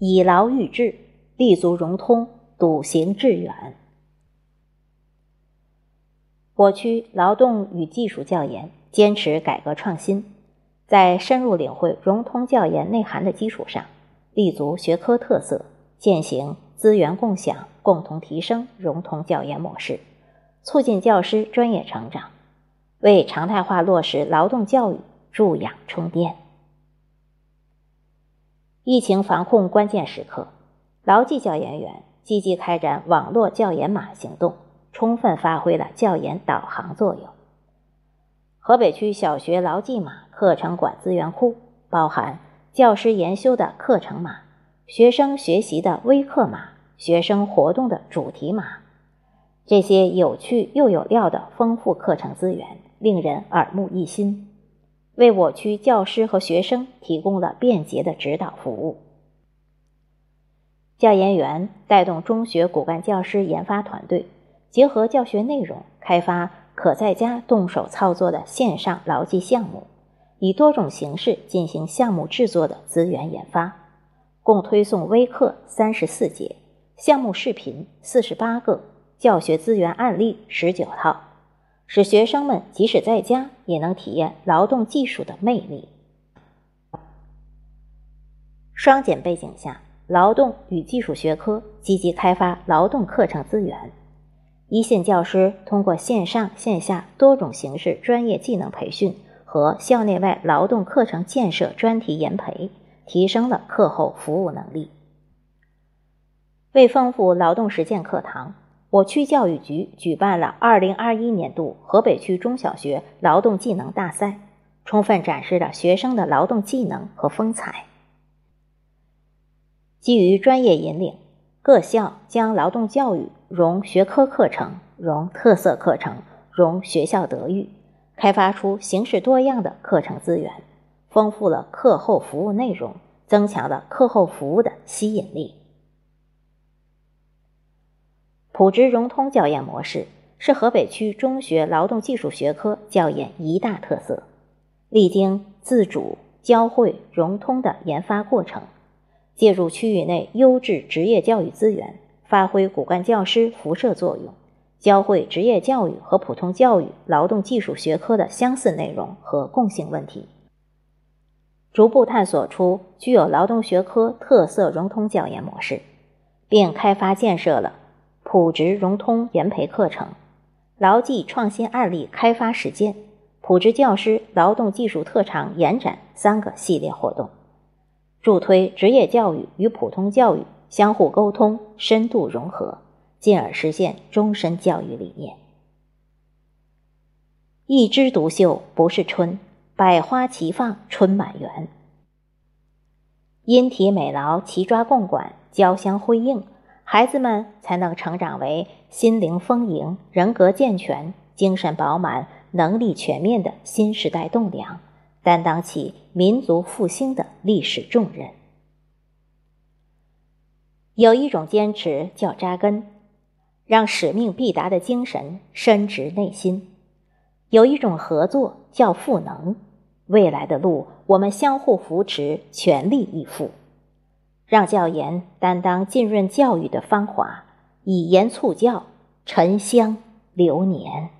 以劳育志，立足融通，笃行致远。我区劳动与技术教研坚持改革创新，在深入领会融通教研内涵的基础上，立足学科特色，践行资源共享、共同提升融通教研模式，促进教师专业成长。为常态化落实劳动教育助养充电。疫情防控关键时刻，牢记教研员积极开展网络教研码行动，充分发挥了教研导航作用。河北区小学劳技码课程馆资源库包含教师研修的课程码、学生学习的微课码、学生活动的主题码，这些有趣又有料的丰富课程资源。令人耳目一新，为我区教师和学生提供了便捷的指导服务。教研员带动中学骨干教师研发团队，结合教学内容，开发可在家动手操作的线上牢记项目，以多种形式进行项目制作的资源研发，共推送微课三十四节，项目视频四十八个，教学资源案例十九套。使学生们即使在家也能体验劳动技术的魅力。双减背景下，劳动与技术学科积极开发劳动课程资源，一线教师通过线上线下多种形式专业技能培训和校内外劳动课程建设专题研培，提升了课后服务能力。为丰富劳动实践课堂。我区教育局举办了2021年度河北区中小学劳动技能大赛，充分展示了学生的劳动技能和风采。基于专业引领，各校将劳动教育融学科课程、融特色课程、融学校德育，开发出形式多样的课程资源，丰富了课后服务内容，增强了课后服务的吸引力。普职融通教研模式是河北区中学劳动技术学科教研一大特色，历经自主、交汇、融通的研发过程，借助区域内优质职业教育资源，发挥骨干教师辐射作用，教会职业教育和普通教育劳动技术学科的相似内容和共性问题，逐步探索出具有劳动学科特色融通教研模式，并开发建设了。普职融通研培课程、劳技创新案例开发实践、普职教师劳动技术特长延展三个系列活动，助推职业教育与普通教育相互沟通、深度融合，进而实现终身教育理念。一枝独秀不是春，百花齐放春满园。因体美劳齐抓共管，交相辉映。孩子们才能成长为心灵丰盈、人格健全、精神饱满、能力全面的新时代栋梁，担当起民族复兴的历史重任。有一种坚持叫扎根，让使命必达的精神深植内心；有一种合作叫赋能，未来的路我们相互扶持，全力以赴。让教研担当浸润教育的芳华，以言促教，沉香流年。